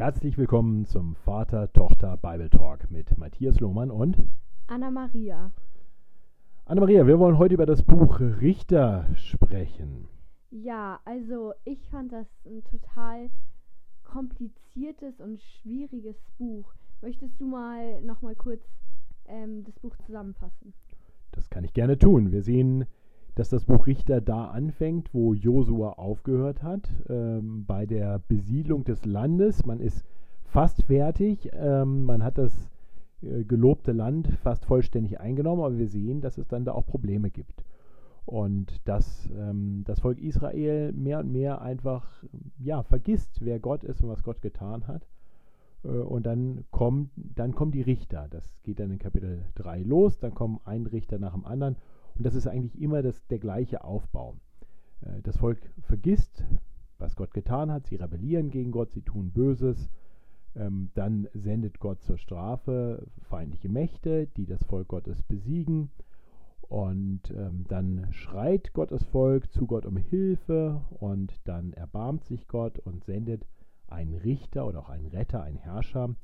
Herzlich willkommen zum Vater-Tochter-Bible-Talk mit Matthias Lohmann und Anna-Maria. Anna-Maria, wir wollen heute über das Buch Richter sprechen. Ja, also ich fand das ein total kompliziertes und schwieriges Buch. Möchtest du mal noch mal kurz ähm, das Buch zusammenfassen? Das kann ich gerne tun. Wir sehen, dass das Buch Richter da anfängt, wo Josua aufgehört hat, ähm, bei der Besiedlung des Landes. Man ist fast fertig. Ähm, man hat das äh, gelobte Land fast vollständig eingenommen, aber wir sehen, dass es dann da auch Probleme gibt. Und dass ähm, das Volk Israel mehr und mehr einfach ja, vergisst, wer Gott ist und was Gott getan hat. Äh, und dann, kommt, dann kommen die Richter. Das geht dann in Kapitel 3 los. Dann kommen ein Richter nach dem anderen. Und das ist eigentlich immer das, der gleiche Aufbau. Äh, das Volk vergisst, was Gott getan hat. Sie rebellieren gegen Gott, sie tun Böses. Ähm, dann sendet Gott zur Strafe feindliche Mächte, die das Volk Gottes besiegen. Und ähm, dann schreit Gottes Volk zu Gott um Hilfe und dann erbarmt sich Gott und sendet einen Richter oder auch einen Retter, einen Herrscher,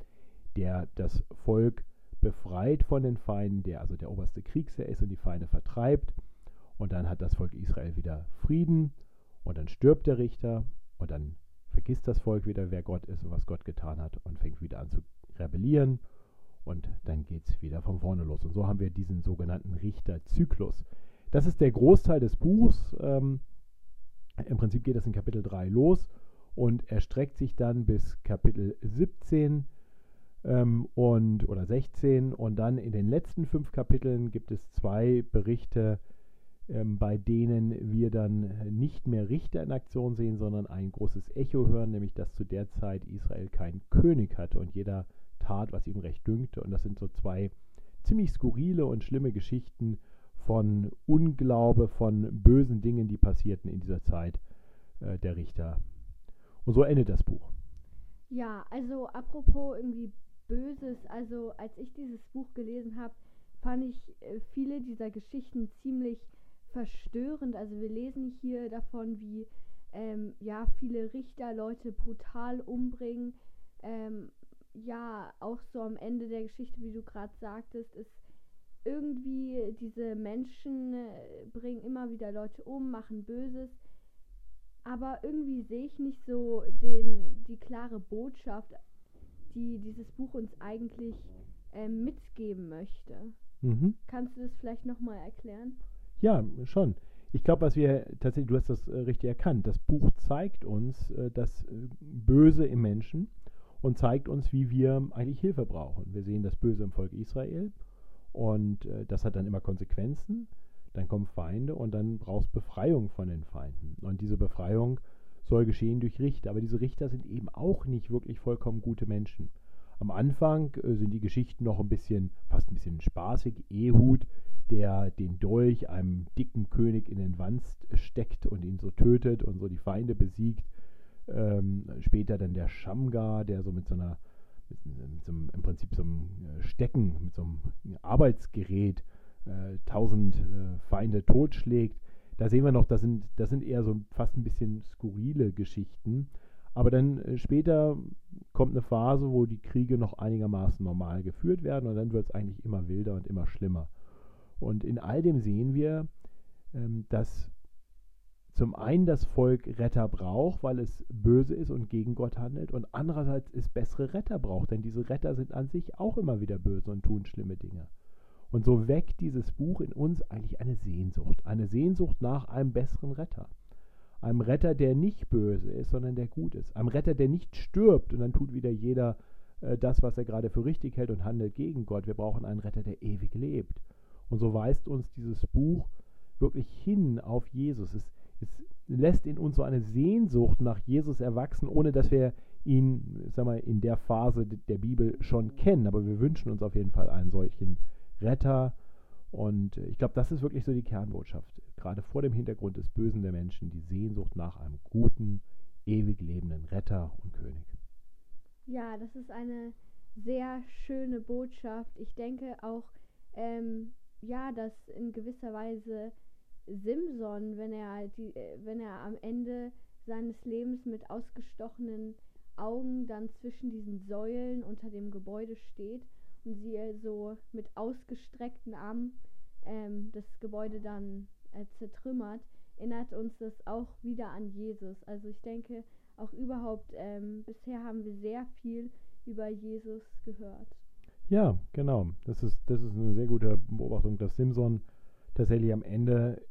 der das Volk befreit von den Feinden, der also der oberste Kriegsherr ist und die Feinde vertreibt. Und dann hat das Volk Israel wieder Frieden und dann stirbt der Richter und dann vergisst das Volk wieder, wer Gott ist und was Gott getan hat und fängt wieder an zu rebellieren und dann geht es wieder von vorne los. Und so haben wir diesen sogenannten Richterzyklus. Das ist der Großteil des Buchs. Ähm, Im Prinzip geht es in Kapitel 3 los und erstreckt sich dann bis Kapitel 17 ähm, und, oder 16. Und dann in den letzten fünf Kapiteln gibt es zwei Berichte, ähm, bei denen wir dann nicht mehr Richter in Aktion sehen, sondern ein großes Echo hören, nämlich dass zu der Zeit Israel keinen König hatte und jeder tat, was ihm recht dünkte. Und das sind so zwei ziemlich skurrile und schlimme Geschichten von Unglaube, von bösen Dingen, die passierten in dieser Zeit äh, der Richter. Und so endet das Buch. Ja, also apropos irgendwie Böses, also als ich dieses Buch gelesen habe, fand ich äh, viele dieser Geschichten ziemlich verstörend. Also wir lesen hier davon, wie ähm, ja viele Richter Leute brutal umbringen. Ähm, ja, auch so am Ende der Geschichte, wie du gerade sagtest, ist irgendwie diese Menschen äh, bringen immer wieder Leute um, machen Böses. Aber irgendwie sehe ich nicht so den, die klare Botschaft, die dieses Buch uns eigentlich äh, mitgeben möchte. Mhm. Kannst du das vielleicht nochmal erklären? Ja, schon. Ich glaube, was wir tatsächlich, du hast das äh, richtig erkannt, das Buch zeigt uns äh, das äh, Böse im Menschen und zeigt uns, wie wir eigentlich Hilfe brauchen. Wir sehen das Böse im Volk Israel und äh, das hat dann immer Konsequenzen. Dann kommen Feinde und dann brauchst Befreiung von den Feinden. Und diese Befreiung soll geschehen durch Richter. Aber diese Richter sind eben auch nicht wirklich vollkommen gute Menschen. Am Anfang äh, sind die Geschichten noch ein bisschen, fast ein bisschen spaßig. Ehud, der den Dolch einem dicken König in den Wanst steckt und ihn so tötet und so die Feinde besiegt. Ähm, später dann der Shamgar, der so mit so einer, mit, mit so einem, im Prinzip so einem äh, Stecken, mit so einem Arbeitsgerät äh, tausend äh, Feinde totschlägt. Da sehen wir noch, das sind, das sind eher so fast ein bisschen skurrile Geschichten. Aber dann äh, später kommt eine Phase, wo die Kriege noch einigermaßen normal geführt werden und dann wird es eigentlich immer wilder und immer schlimmer. Und in all dem sehen wir, ähm, dass zum einen das Volk Retter braucht, weil es böse ist und gegen Gott handelt, und andererseits es bessere Retter braucht, denn diese Retter sind an sich auch immer wieder böse und tun schlimme Dinge. Und so weckt dieses Buch in uns eigentlich eine Sehnsucht, eine Sehnsucht nach einem besseren Retter. Einem Retter, der nicht böse ist, sondern der gut ist. Einem Retter, der nicht stirbt und dann tut wieder jeder äh, das, was er gerade für richtig hält und handelt gegen Gott. Wir brauchen einen Retter, der ewig lebt. Und so weist uns dieses Buch wirklich hin auf Jesus. Es es lässt in uns so eine Sehnsucht nach Jesus erwachsen, ohne dass wir ihn, sag mal, in der Phase der Bibel schon kennen. Aber wir wünschen uns auf jeden Fall einen solchen Retter. Und ich glaube, das ist wirklich so die Kernbotschaft. Gerade vor dem Hintergrund des Bösen der Menschen, die Sehnsucht nach einem guten, ewig lebenden Retter und König. Ja, das ist eine sehr schöne Botschaft. Ich denke auch, ähm, ja, dass in gewisser Weise Simson, wenn er die, äh, wenn er am Ende seines Lebens mit ausgestochenen Augen dann zwischen diesen Säulen unter dem Gebäude steht und sie so mit ausgestreckten Armen ähm, das Gebäude dann äh, zertrümmert, erinnert uns das auch wieder an Jesus. Also ich denke, auch überhaupt, ähm, bisher haben wir sehr viel über Jesus gehört. Ja, genau. Das ist, das ist eine sehr gute Beobachtung, dass Simson tatsächlich am Ende,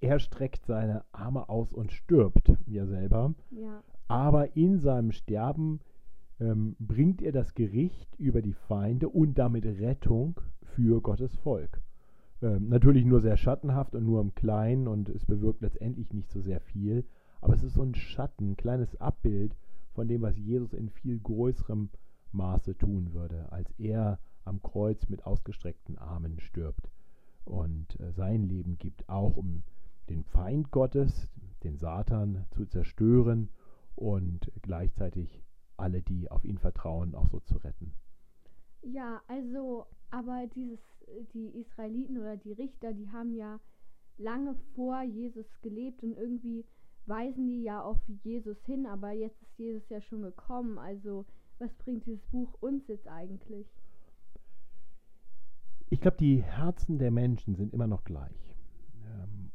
er streckt seine Arme aus und stirbt, ja selber. Ja. Aber in seinem Sterben ähm, bringt er das Gericht über die Feinde und damit Rettung für Gottes Volk. Ähm, natürlich nur sehr schattenhaft und nur im Kleinen und es bewirkt letztendlich nicht so sehr viel. Aber es ist so ein Schatten, ein kleines Abbild von dem, was Jesus in viel größerem Maße tun würde, als er am Kreuz mit ausgestreckten Armen stirbt und äh, sein Leben gibt, auch um den Feind Gottes, den Satan, zu zerstören und gleichzeitig alle, die auf ihn vertrauen, auch so zu retten. Ja, also, aber dieses, die Israeliten oder die Richter, die haben ja lange vor Jesus gelebt und irgendwie weisen die ja auf Jesus hin, aber jetzt ist Jesus ja schon gekommen. Also was bringt dieses Buch uns jetzt eigentlich? Ich glaube, die Herzen der Menschen sind immer noch gleich.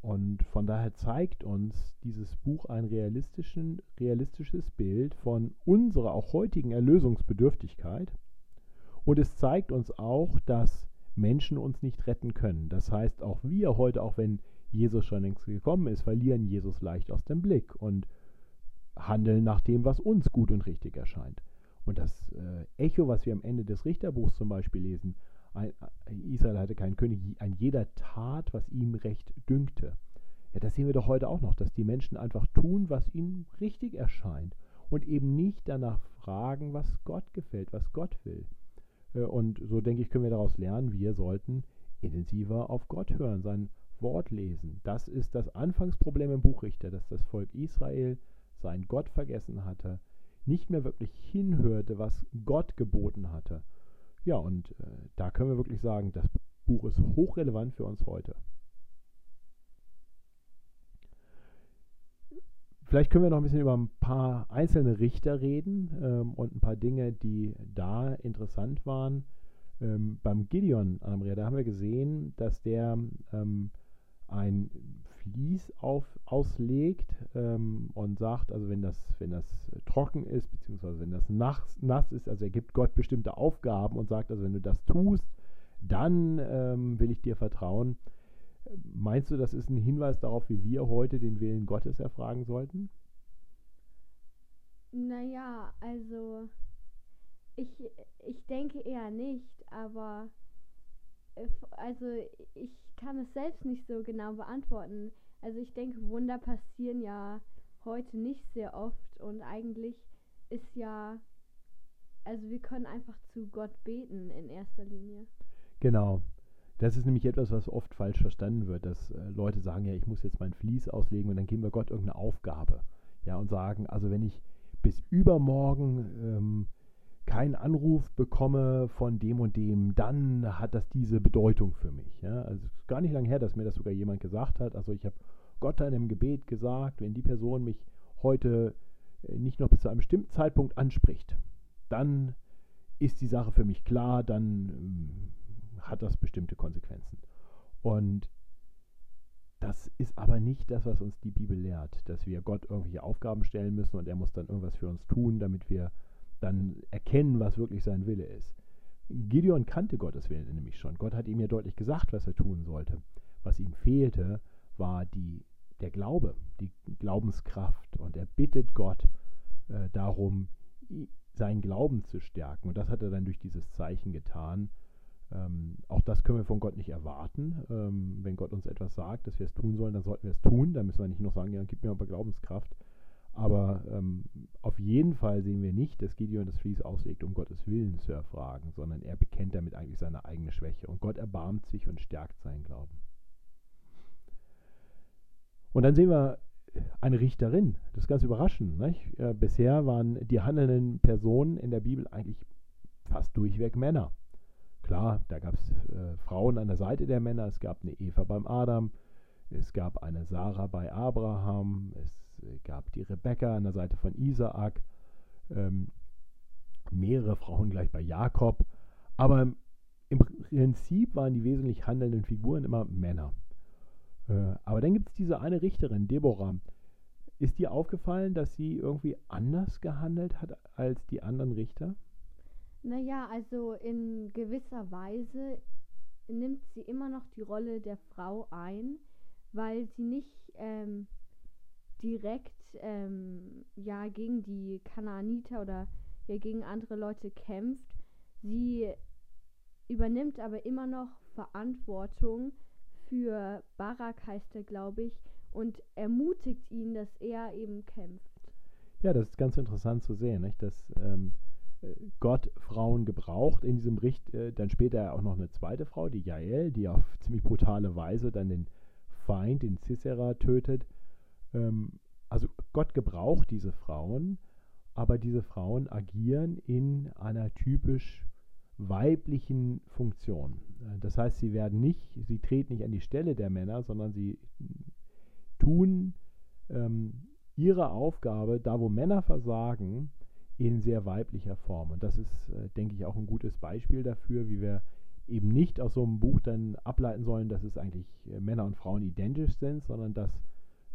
Und von daher zeigt uns dieses Buch ein realistisches Bild von unserer auch heutigen Erlösungsbedürftigkeit. Und es zeigt uns auch, dass Menschen uns nicht retten können. Das heißt, auch wir heute, auch wenn Jesus schon längst gekommen ist, verlieren Jesus leicht aus dem Blick und handeln nach dem, was uns gut und richtig erscheint. Und das äh, Echo, was wir am Ende des Richterbuchs zum Beispiel lesen, ein Israel hatte keinen König, ein jeder tat, was ihm recht dünkte. Ja, das sehen wir doch heute auch noch, dass die Menschen einfach tun, was ihnen richtig erscheint und eben nicht danach fragen, was Gott gefällt, was Gott will. Äh, und so denke ich, können wir daraus lernen, wir sollten intensiver auf Gott hören, sein Wort lesen. Das ist das Anfangsproblem im Buchrichter, dass das Volk Israel seinen Gott vergessen hatte, nicht mehr wirklich hinhörte, was Gott geboten hatte. Ja, und äh, da können wir wirklich sagen, das Buch ist hochrelevant für uns heute. Vielleicht können wir noch ein bisschen über ein paar einzelne Richter reden ähm, und ein paar Dinge, die da interessant waren. Ähm, beim Gideon, Andrea, da haben wir gesehen, dass der ähm, ein Vlies auf, auslegt ähm, und sagt, also wenn das, wenn das trocken ist, beziehungsweise wenn das nass, nass ist, also er gibt Gott bestimmte Aufgaben und sagt, also wenn du das tust, dann ähm, will ich dir vertrauen. Meinst du, das ist ein Hinweis darauf, wie wir heute den Willen Gottes erfragen sollten? Naja, also ich, ich denke eher nicht, aber also ich kann es selbst nicht so genau beantworten. Also ich denke, Wunder passieren ja heute nicht sehr oft und eigentlich ist ja, also wir können einfach zu Gott beten in erster Linie. Genau. Das ist nämlich etwas, was oft falsch verstanden wird, dass äh, Leute sagen, ja, ich muss jetzt mein Vlies auslegen und dann geben wir Gott irgendeine Aufgabe. Ja, und sagen, also wenn ich bis übermorgen ähm, keinen Anruf bekomme von dem und dem, dann hat das diese Bedeutung für mich. Ja? Also es ist gar nicht lange her, dass mir das sogar jemand gesagt hat. Also ich habe Gott in einem Gebet gesagt, wenn die Person mich heute äh, nicht noch bis zu einem bestimmten Zeitpunkt anspricht, dann ist die Sache für mich klar, dann ähm, hat das bestimmte Konsequenzen. Und das ist aber nicht das, was uns die Bibel lehrt, dass wir Gott irgendwelche Aufgaben stellen müssen und er muss dann irgendwas für uns tun, damit wir dann erkennen, was wirklich sein Wille ist. Gideon kannte Gottes Willen nämlich schon. Gott hat ihm ja deutlich gesagt, was er tun sollte. Was ihm fehlte, war die, der Glaube, die Glaubenskraft. Und er bittet Gott äh, darum, seinen Glauben zu stärken. Und das hat er dann durch dieses Zeichen getan. Ähm, auch das können wir von Gott nicht erwarten. Ähm, wenn Gott uns etwas sagt, dass wir es tun sollen, dann sollten wir es tun. Da müssen wir nicht noch sagen, ja, gib mir aber Glaubenskraft. Aber ähm, auf jeden Fall sehen wir nicht, dass Gideon das Vlies auslegt, um Gottes Willen zu erfragen, sondern er bekennt damit eigentlich seine eigene Schwäche. Und Gott erbarmt sich und stärkt seinen Glauben. Und dann sehen wir eine Richterin. Das ist ganz überraschend. Äh, bisher waren die handelnden Personen in der Bibel eigentlich fast durchweg Männer. Klar, da gab es äh, Frauen an der Seite der Männer, es gab eine Eva beim Adam, es gab eine Sarah bei Abraham, es gab die Rebekka an der Seite von Isaak. ähm, mehrere Frauen gleich bei Jakob. Aber im Prinzip waren die wesentlich handelnden Figuren immer Männer. Äh, aber dann gibt es diese eine Richterin, Deborah. Ist dir aufgefallen, dass sie irgendwie anders gehandelt hat als die anderen Richter? Naja, also in gewisser Weise nimmt sie immer noch die Rolle der Frau ein, weil sie nicht ähm, direkt ähm, ja gegen die Kanaaniter oder ja gegen andere Leute kämpft. Sie übernimmt aber immer noch Verantwortung für Barak heißt er, glaube ich, und ermutigt ihn, dass er eben kämpft. Ja, das ist ganz interessant zu sehen, nicht? dass ähm, äh, Gott Frauen gebraucht. In diesem Bericht äh, dann später auch noch eine zweite Frau, die Jael, die auf ziemlich brutale Weise dann den Feind, den Sisera, tötet. Ähm, also Gott gebraucht diese Frauen, aber diese Frauen agieren in einer typisch weiblichen Funktion. Äh, das heißt, sie werden nicht, sie treten nicht an die Stelle der Männer, sondern sie tun ähm, ihre Aufgabe, da wo Männer versagen, in sehr weiblicher Form. Und das ist, äh, denke ich, auch ein gutes Beispiel dafür, wie wir eben nicht aus so einem Buch dann ableiten sollen, dass es eigentlich äh, Männer und Frauen identisch sind, sondern dass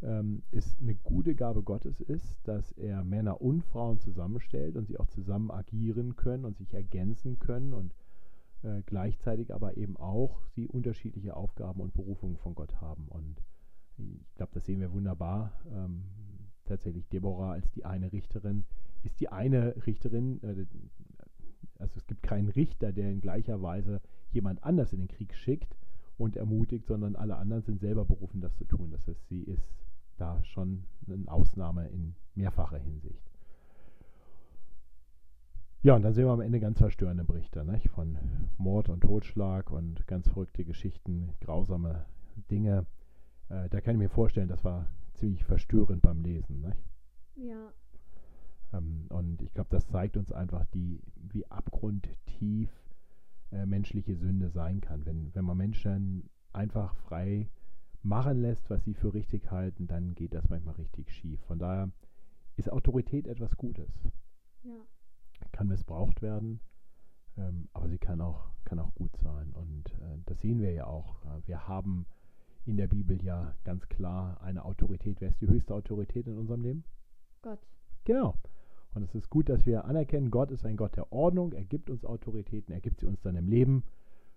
ähm, es eine gute Gabe Gottes ist, dass er Männer und Frauen zusammenstellt und sie auch zusammen agieren können und sich ergänzen können und äh, gleichzeitig aber eben auch sie unterschiedliche Aufgaben und Berufungen von Gott haben. Und ich glaube, das sehen wir wunderbar. Ähm, tatsächlich Deborah als die eine Richterin ist die eine Richterin, äh, also es gibt keinen Richter, der in gleicher Weise jemand anders in den Krieg schickt und ermutigt, sondern alle anderen sind selber berufen, das zu tun. Das heißt, sie ist da schon eine Ausnahme in mehrfacher Hinsicht. Ja, und dann sehen wir am Ende ganz verstörende Berichte nicht? von Mord und Totschlag und ganz verrückte Geschichten, grausame Dinge. Äh, da kann ich mir vorstellen, das war ziemlich verstörend beim Lesen. Nicht? Ja. Ähm, und ich glaube, das zeigt uns einfach, die, wie abgrundtief äh, menschliche Sünde sein kann. Wenn, wenn man Menschen einfach frei machen lässt, was sie für richtig halten, dann geht das manchmal richtig schief. Von daher ist Autorität etwas Gutes. Ja. Kann missbraucht werden, ähm, aber sie kann auch, kann auch gut sein. Und äh, das sehen wir ja auch. Wir haben in der Bibel ja ganz klar eine Autorität. Wer ist die höchste Autorität in unserem Leben? Gott. Genau. Und es ist gut, dass wir anerkennen, Gott ist ein Gott der Ordnung. Er gibt uns Autoritäten, er gibt sie uns dann im Leben.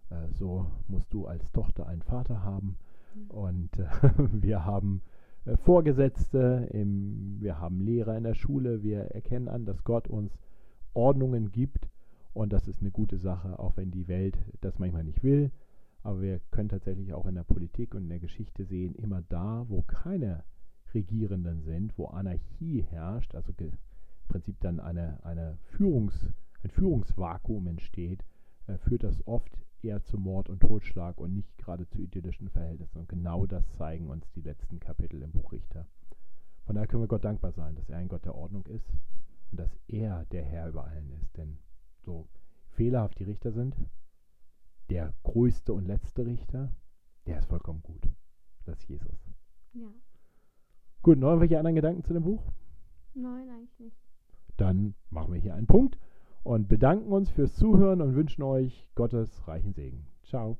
Äh, so musst du als Tochter einen Vater haben. Und äh, wir haben äh, Vorgesetzte, im, wir haben Lehrer in der Schule. Wir erkennen an, dass Gott uns Ordnungen gibt. Und das ist eine gute Sache, auch wenn die Welt das manchmal nicht will. Aber wir können tatsächlich auch in der Politik und in der Geschichte sehen, immer da, wo keine Regierenden sind, wo Anarchie herrscht, also im Prinzip dann eine, eine Führungs, ein Führungsvakuum entsteht, äh, führt das oft eher zu Mord und Totschlag und nicht gerade zu idyllischen Verhältnissen. Und genau das zeigen uns die letzten Kapitel im Buch Richter. Von daher können wir Gott dankbar sein, dass er ein Gott der Ordnung ist und dass er der Herr über allen ist. Denn so fehlerhaft die Richter sind, der größte und letzte Richter, der ist vollkommen gut. Das ist Jesus. Ja. Gut, noch irgendwelche anderen Gedanken zu dem Buch? Nein, eigentlich nicht. Dann machen wir hier einen Punkt und bedanken uns fürs Zuhören und wünschen euch Gottes reichen Segen. Ciao.